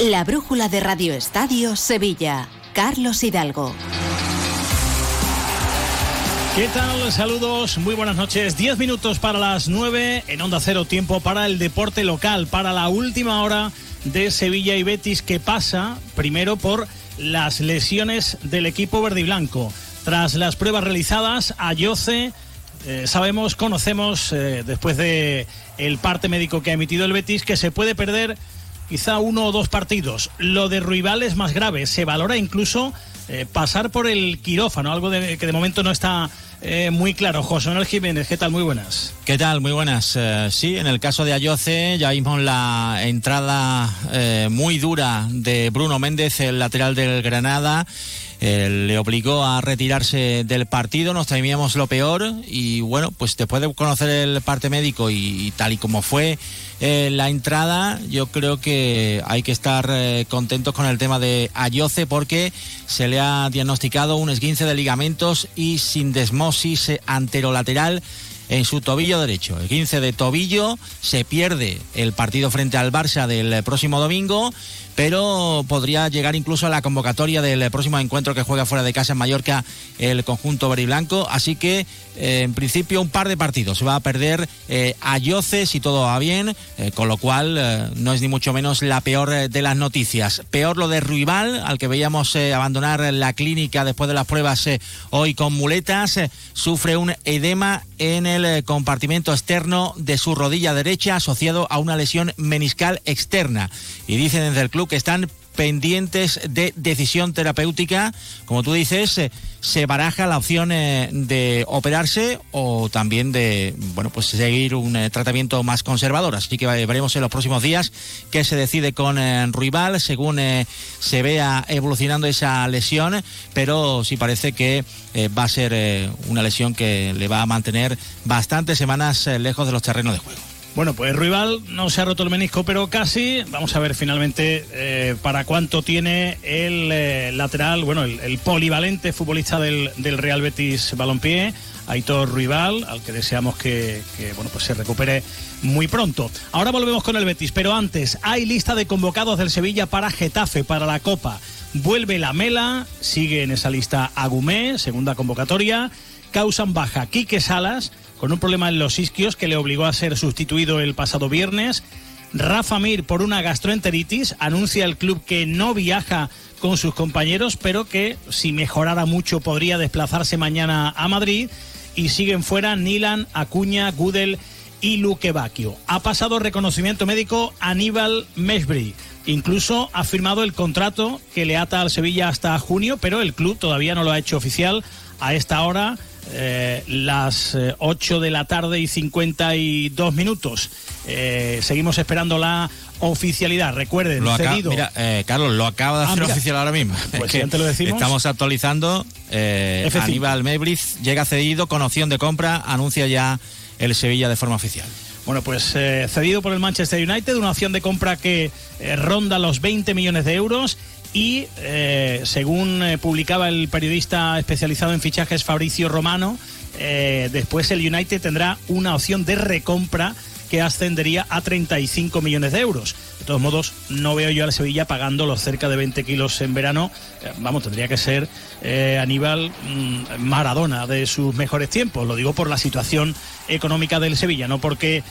La brújula de Radio Estadio Sevilla. Carlos Hidalgo. ¿Qué tal? Saludos, muy buenas noches. Diez minutos para las nueve en Onda Cero, tiempo para el deporte local, para la última hora de Sevilla y Betis que pasa primero por las lesiones del equipo verde y blanco. Tras las pruebas realizadas, Ayoce, eh, sabemos, conocemos, eh, después de el parte médico que ha emitido el Betis, que se puede perder quizá uno o dos partidos. Lo de Ruibal es más grave. Se valora incluso eh, pasar por el quirófano, algo de, que de momento no está eh, muy claro. José Manuel Jiménez, ¿qué tal? Muy buenas. ¿Qué tal? Muy buenas. Eh, sí, en el caso de Ayoce ya vimos la entrada muy dura de Bruno Méndez, el lateral del Granada. Le obligó a retirarse del partido, nos temíamos lo peor y bueno, pues después de conocer el parte médico y tal y como fue eh, la entrada, yo creo que hay que estar eh, contentos con el tema de Ayoce porque se le ha diagnosticado un esguince de ligamentos y sin desmosis anterolateral en su tobillo derecho. El 15 de tobillo se pierde el partido frente al Barça del próximo domingo, pero podría llegar incluso a la convocatoria del próximo encuentro que juega fuera de casa en Mallorca el conjunto verde. Así que, eh, en principio, un par de partidos. Se va a perder eh, a Yoce si todo va bien, eh, con lo cual no es ni mucho menos la peor de las noticias. Peor lo de Ruibal, al que veíamos abandonar la clínica después de las pruebas hoy con muletas. sufre un edema en el compartimento externo de su rodilla derecha asociado a una lesión meniscal externa. Y dicen desde el club que están pendientes de decisión terapéutica. Como tú dices, eh, se baraja la opción eh, de operarse o también de bueno pues seguir un eh, tratamiento más conservador. Así que veremos en los próximos días qué se decide con Ruibal según se vea evolucionando esa lesión, pero sí parece que va a ser una lesión que le va a mantener bastantes semanas lejos de los terrenos de juego. Bueno, pues Rival no se ha roto el menisco, pero casi. Vamos a ver finalmente eh, para cuánto tiene el eh, lateral, bueno, el, polivalente futbolista del, Real Betis Balompié, Aitor Rival, al que deseamos que, bueno, pues se recupere muy pronto. Ahora volvemos con el Betis, pero antes hay lista de convocados del Sevilla para Getafe, para la Copa. Vuelve la Mela, sigue en esa lista Agumé, segunda convocatoria. Causan baja Quique Salas con un problema en los isquios que le obligó a ser sustituido el pasado viernes. Rafa Mir por una gastroenteritis anuncia el club que no viaja con sus compañeros, pero que si mejorara mucho podría desplazarse mañana a Madrid. Y siguen fuera Nilan, Acuña, Gudel y Luque Bacchio. Ha pasado reconocimiento médico Aníbal Meshbury. Incluso ha firmado el contrato que le ata al Sevilla hasta junio, pero el club todavía no lo ha hecho oficial a esta hora eh, las 8 eh, de la tarde y 52 minutos. Eh, seguimos esperando la oficialidad. Recuerden, lo cedido. Mira, Carlos, lo acaba de ah, hacer oficial ahora mismo. Pues lo decimos. Estamos actualizando. Aníbal Mebriz llega cedido con opción de compra, anuncia ya el Sevilla de forma oficial. Bueno, pues cedido por el Manchester United, una opción de compra que ronda los 20 millones de euros y eh, según eh, publicaba el periodista especializado en fichajes Fabricio Romano, eh, después el United tendrá una opción de recompra que ascendería a 35 millones de euros. De todos modos, no veo yo al Sevilla pagando los cerca de 20 kilos en verano. vamos, tendría que ser Aníbal mm, Maradona de sus mejores tiempos. Lo digo por la situación económica del Sevilla, no porque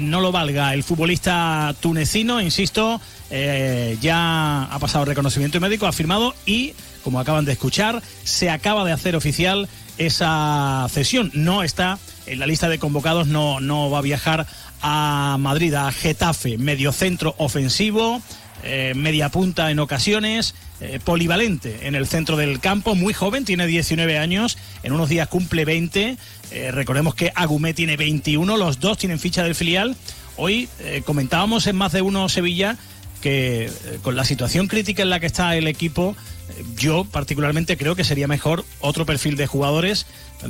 no lo valga. El futbolista tunecino, insisto, eh, ya ha pasado reconocimiento médico, ha firmado y, como acaban de escuchar, se acaba de hacer oficial esa cesión. No está en la lista de convocados, no, no va a viajar a Madrid, a Getafe, mediocentro ofensivo, eh, media punta en ocasiones, eh, polivalente en el centro del campo, muy joven, tiene 19 años, en unos días cumple 20. recordemos que Agumé tiene 21, los dos tienen ficha del filial. Hoy comentábamos en más de uno Sevilla que eh, con la situación crítica en la que está el equipo, eh, yo particularmente creo que sería mejor otro perfil de jugadores,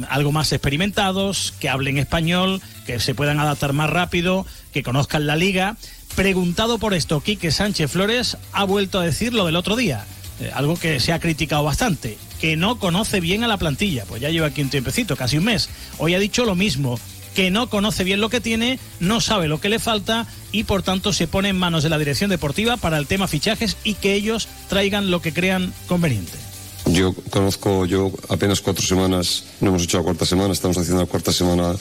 algo más experimentados, que hablen español, que se puedan adaptar más rápido, que conozcan la liga. Preguntado por esto, Quique Sánchez Flores ha vuelto a decir lo del otro día, eh, algo que se ha criticado bastante, que no conoce bien a la plantilla, pues ya lleva aquí un tiempecito, casi un mes. Hoy ha dicho lo mismo, que no conoce bien lo que tiene, no sabe lo que le falta y por tanto se pone en manos de la dirección deportiva para el tema fichajes y que ellos traigan lo que crean conveniente. Yo conozco, yo apenas cuatro semanas, no hemos hecho la cuarta semana, estamos haciendo la cuarta semana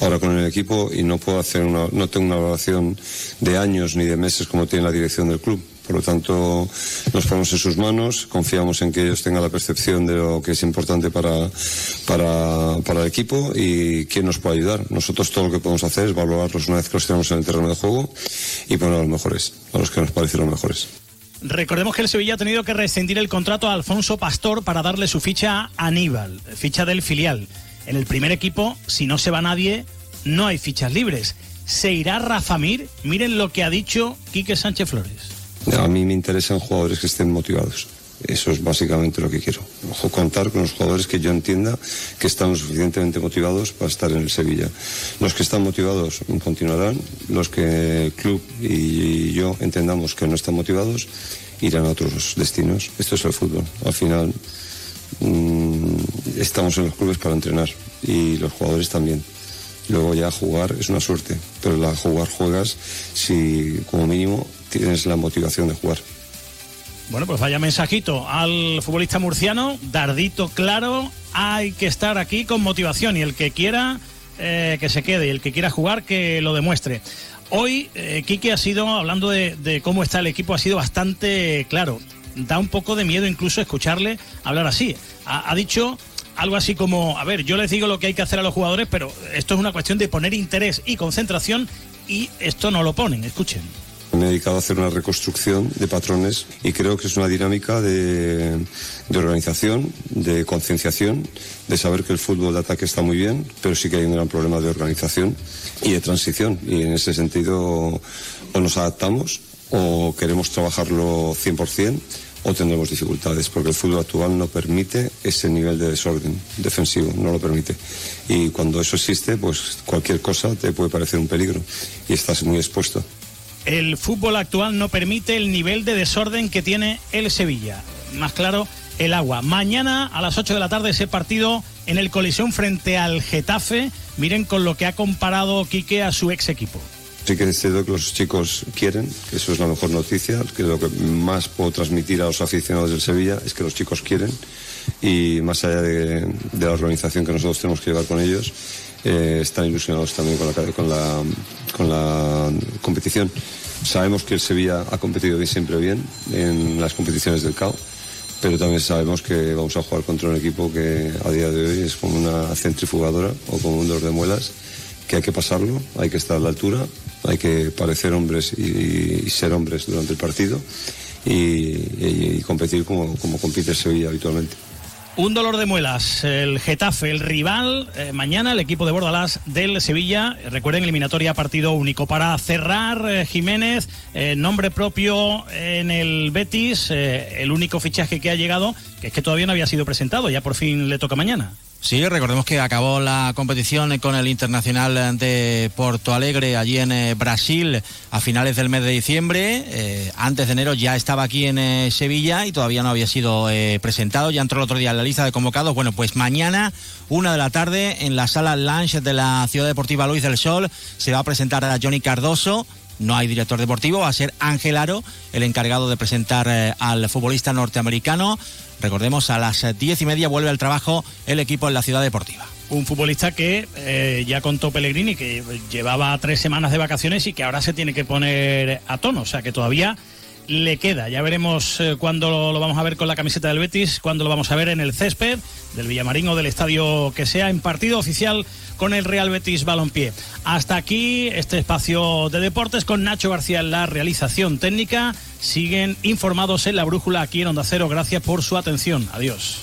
ahora con el equipo y no puedo hacer una, no tengo una evaluación de años ni de meses como tiene la dirección del club. Por lo tanto, nos ponemos en sus manos, confiamos en que ellos tengan la percepción de lo que es importante para, para, para el equipo y quién nos puede ayudar. Nosotros todo lo que podemos hacer es valorarlos una vez que los tenemos en el terreno de juego y poner a los mejores, a los que nos parecen los mejores. Recordemos que el Sevilla ha tenido que rescindir el contrato a Alfonso Pastor para darle su ficha a Aníbal, ficha del filial. En el primer equipo, si no se va nadie, no hay fichas libres. ¿Se irá Rafa Mir? Miren lo que ha dicho Quique Sánchez Flores. A mí me interesan jugadores que estén motivados. Eso es básicamente lo que quiero. Contar con los jugadores que yo entienda que están suficientemente motivados para estar en el Sevilla. Los que están motivados continuarán, los que el club y yo entendamos que no están motivados irán a otros destinos. Esto es el fútbol. Al final mmm, estamos en los clubes para entrenar y los jugadores también. Luego ya jugar es una suerte, pero la jugar juegas si como mínimo tienes la motivación de jugar. Bueno, pues vaya mensajito al futbolista murciano, dardito claro, hay que estar aquí con motivación y el que quiera eh, que se quede y el que quiera jugar que lo demuestre. Hoy, eh, Quique ha sido, hablando de, cómo está el equipo, ha sido bastante claro. Da un poco de miedo incluso escucharle hablar así. Ha, ha dicho algo así como, a ver, yo les digo lo que hay que hacer a los jugadores, pero esto es una cuestión de poner interés y concentración y esto no lo ponen. Escuchen. Me he dedicado a hacer una reconstrucción de patrones y creo que es una dinámica de, de organización, de concienciación, de saber que el fútbol de ataque está muy bien, pero sí que hay un gran problema de organización y de transición. Y en ese sentido o nos adaptamos o queremos trabajarlo 100% o tendremos dificultades, porque el fútbol actual no permite ese nivel de desorden defensivo, no lo permite. Y cuando eso existe, pues cualquier cosa te puede parecer un peligro y estás muy expuesto. El fútbol actual no permite el nivel de desorden que tiene el Sevilla. Más claro, el agua. Mañana a las 8 de la tarde ese partido en el colisión frente al Getafe. Miren con lo que ha comparado Quique a su ex equipo. Sí que es cierto que los chicos quieren, que eso es la mejor noticia, que lo que más puedo transmitir a los aficionados del Sevilla es que los chicos quieren y más allá de, la organización que nosotros tenemos que llevar con ellos, eh, están ilusionados también con la, con la, con la Sabemos que el Sevilla ha competido siempre bien en las competiciones del CAO, pero también sabemos que vamos a jugar contra un equipo que a día de hoy es como una centrifugadora o como un dolor de muelas, que hay que pasarlo, hay que estar a la altura, hay que parecer hombres y, ser hombres durante el partido y competir como, como compite el Sevilla habitualmente. Un dolor de muelas, el Getafe, el rival, eh, mañana el equipo de Bordalás del Sevilla, recuerden eliminatoria partido único. Para cerrar, eh, Jiménez, eh, nombre propio en el Betis, el único fichaje que ha llegado, que es que todavía no había sido presentado, ya por fin le toca mañana. Sí, recordemos que acabó la competición con el Internacional de Porto Alegre allí en eh, Brasil a finales del mes de diciembre. Eh, antes de enero ya estaba aquí en eh, Sevilla y todavía no había sido presentado. Ya entró el otro día en la lista de convocados. Bueno, pues mañana, una de la tarde, en la sala Lounge de la Ciudad Deportiva Luis del Sol, se va a presentar a Johnny Cardoso. No hay director deportivo, va a ser Ángel Aro el encargado de presentar eh, al futbolista norteamericano. Recordemos, a las diez y media vuelve al trabajo el equipo en la ciudad deportiva. Un futbolista que eh, ya contó Pellegrini, que llevaba tres semanas de vacaciones y que ahora se tiene que poner a tono. O sea que todavía le queda. Ya veremos eh, cuándo lo, vamos a ver con la camiseta del Betis, cuándo lo vamos a ver en el césped del Villamarín o del estadio que sea, en partido oficial con el Real Betis Balompié. Hasta aquí este espacio de deportes con Nacho García en la realización técnica. Siguen informados en la brújula aquí en Onda Cero. Gracias por su atención. Adiós.